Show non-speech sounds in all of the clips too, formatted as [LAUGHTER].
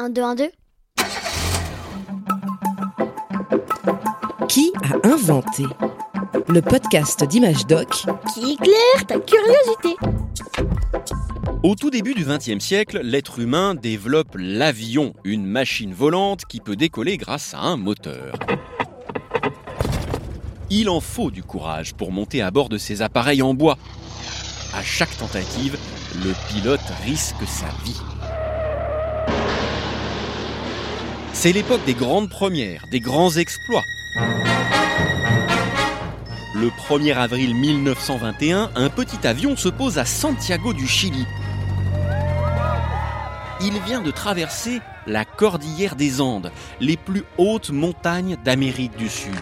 1, 2, 1, 2. Qui a inventé Le podcast d'Image Doc Qui éclaire ta curiosité. Au tout début du XXe siècle, l'être humain développe l'avion, une machine volante qui peut décoller grâce à un moteur. Il en faut du courage pour monter à bord de ces appareils en bois. À chaque tentative, le pilote risque sa vie. C'est l'époque des grandes premières, des grands exploits. Le 1er avril 1921, un petit avion se pose à Santiago du Chili. Il vient de traverser la cordillère des Andes, les plus hautes montagnes d'Amérique du Sud.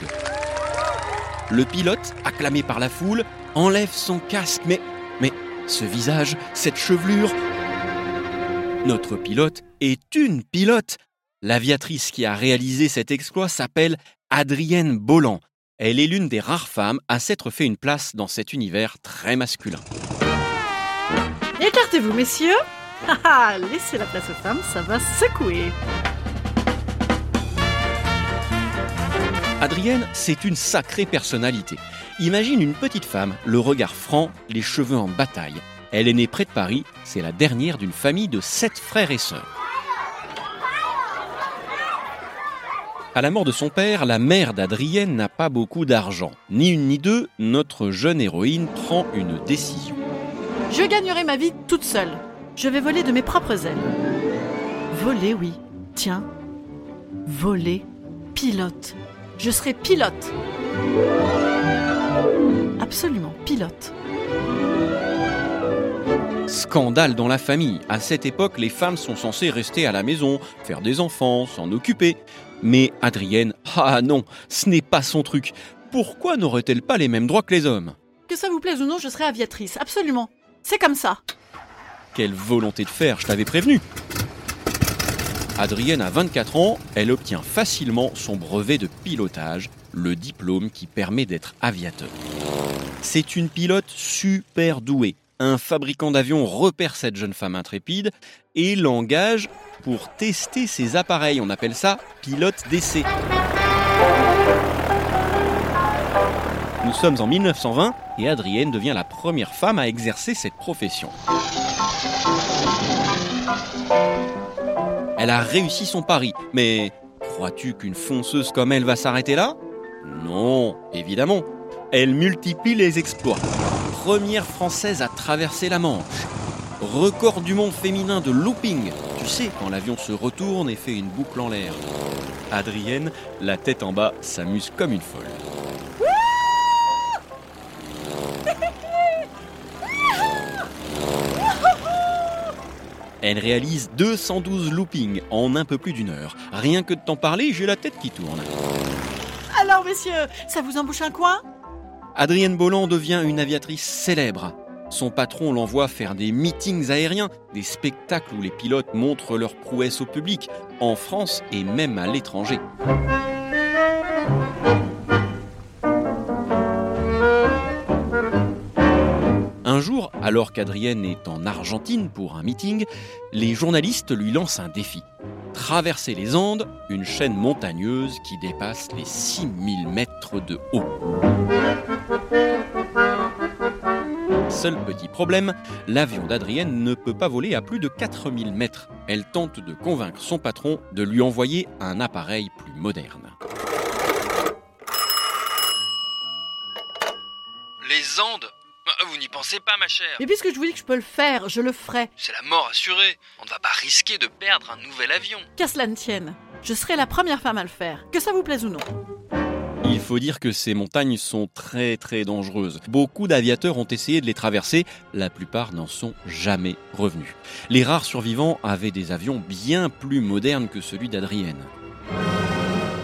Le pilote, acclamé par la foule, enlève son casque, mais, mais, ce visage, cette chevelure. Notre pilote est une pilote. L'aviatrice qui a réalisé cet exploit s'appelle Adrienne Bolland. Elle est l'une des rares femmes à s'être fait une place dans cet univers très masculin. Écartez-vous, messieurs. [LAUGHS] Ah, laissez la place aux femmes, ça va secouer. Adrienne, c'est une sacrée personnalité. Imagine une petite femme, le regard franc, les cheveux en bataille. Elle est née près de Paris, c'est la dernière d'une famille de sept frères et sœurs. À la mort de son père, la mère d'Adrienne n'a pas beaucoup d'argent. Ni une ni deux, notre jeune héroïne prend une décision. Je gagnerai ma vie toute seule. Je vais voler de mes propres ailes. Voler, oui. Tiens. Voler. Pilote. Je serai pilote. Absolument, pilote. Scandale dans la famille. À cette époque, les femmes sont censées rester à la maison, faire des enfants, s'en occuper. Mais Adrienne, ah non, ce n'est pas son truc. Pourquoi n'aurait-elle pas les mêmes droits que les hommes? Que ça vous plaise ou non, je serai aviatrice. Absolument. C'est comme ça. Quelle volonté de faire, je t'avais prévenu. Adrienne a 24 ans, elle obtient facilement son brevet de pilotage, le diplôme qui permet d'être aviateur. C'est une pilote super douée. Un fabricant d'avions repère cette jeune femme intrépide et l'engage pour tester ses appareils. On appelle ça pilote d'essai. Nous sommes en 1920 et Adrienne devient la première femme à exercer cette profession. Elle a réussi son pari, mais crois-tu qu'une fonceuse comme elle va s'arrêter là? Non, évidemment. Elle multiplie les exploits. Première française à traverser la Manche. Record du monde féminin de looping. Tu sais, quand l'avion se retourne et fait une boucle en l'air. Adrienne, la tête en bas, s'amuse comme une folle. Elle réalise 212 loopings en un peu plus d'une heure. Rien que de t'en parler, j'ai la tête qui tourne. Alors, messieurs, ça vous embouche un coin? Adrienne Bolland devient une aviatrice célèbre. Son patron l'envoie faire des meetings aériens, des spectacles où les pilotes montrent leurs prouesses au public, en France et même à l'étranger. Un jour, alors qu'Adrienne est en Argentine pour un meeting, les journalistes lui lancent un défi. Traverser les Andes, une chaîne montagneuse qui dépasse les 6000 mètres de haut. Seul petit problème, l'avion d'Adrienne ne peut pas voler à plus de 4000 mètres. Elle tente de convaincre son patron de lui envoyer un appareil plus moderne. Les Andes Bah, Vous n'y pensez pas, ma chère. Mais puisque je vous dis que je peux le faire, je le ferai. C'est la mort assurée. On ne va pas risquer de perdre un nouvel avion. Qu'à cela ne tienne. Je serai la première femme à le faire, que ça vous plaise ou non. Il faut dire que ces montagnes sont très très dangereuses. Beaucoup d'aviateurs ont essayé de les traverser, la plupart n'en sont jamais revenus. Les rares survivants avaient des avions bien plus modernes que celui d'Adrienne.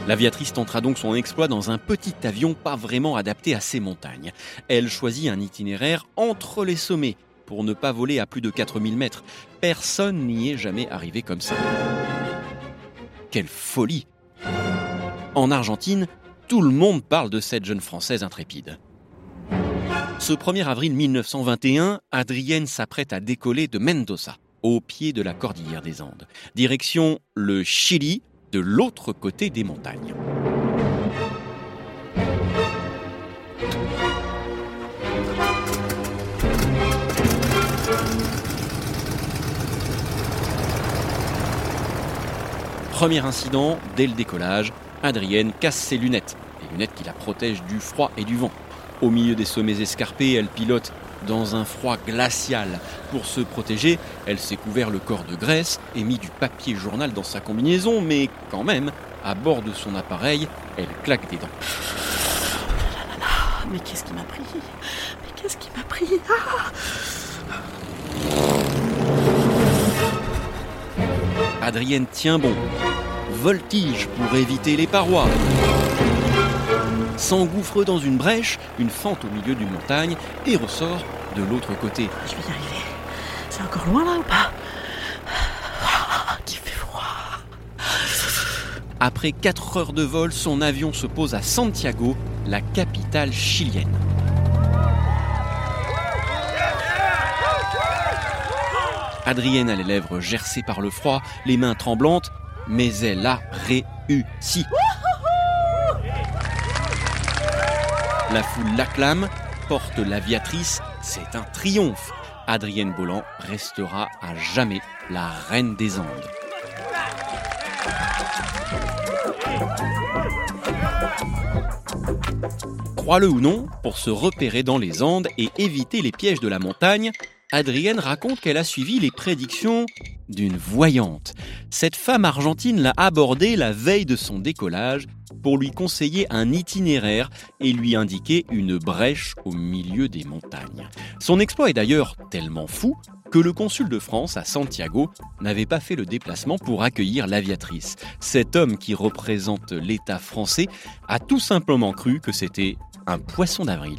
L'aviatrice tentera donc son exploit dans un petit avion pas vraiment adapté à ces montagnes. Elle choisit un itinéraire entre les sommets pour ne pas voler à plus de 4000 mètres. Personne n'y est jamais arrivé comme ça. Quelle folie En Argentine, tout le monde parle de cette jeune Française intrépide. Ce 1er avril 1921, Adrienne s'apprête à décoller de Mendoza. au pied de la cordillère des Andes. Direction le Chili, de l'autre côté des montagnes. Premier incident, dès le décollage, Adrienne casse ses lunettes, les lunettes qui la protègent du froid et du vent. Au milieu des sommets escarpés, elle pilote dans un froid glacial. Pour se protéger, elle s'est couvert le corps de graisse et mis du papier journal dans sa combinaison, mais quand même, à bord de son appareil, elle claque des dents. Mais qu'est-ce qui m'a pris? Mais qu'est-ce qui m'a pris? Ah Adrienne tient bon. Voltige pour éviter les parois. S'engouffre dans une brèche, une fente au milieu d'une montagne, et ressort de l'autre côté. Je vais y arriver. C'est encore loin là ou pas? Ah, Qui fait froid. Après 4 heures de vol, son avion se pose à Santiago, la capitale chilienne. Adrienne a les lèvres gercées par le froid, les mains tremblantes, mais elle a réussi. La foule l'acclame, porte l'aviatrice, c'est un triomphe. Adrienne Bolland restera à jamais la reine des Andes. Crois-le ou non, pour se repérer dans les Andes et éviter les pièges de la montagne, Adrienne raconte qu'elle a suivi les prédictions d'une voyante. Cette femme argentine l'a abordée la veille de son décollage pour lui conseiller un itinéraire et lui indiquer une brèche au milieu des montagnes. Son exploit est d'ailleurs tellement fou que le consul de France à Santiago n'avait pas fait le déplacement pour accueillir l'aviatrice. Cet homme qui représente l'État français a tout simplement cru que c'était un poisson d'avril.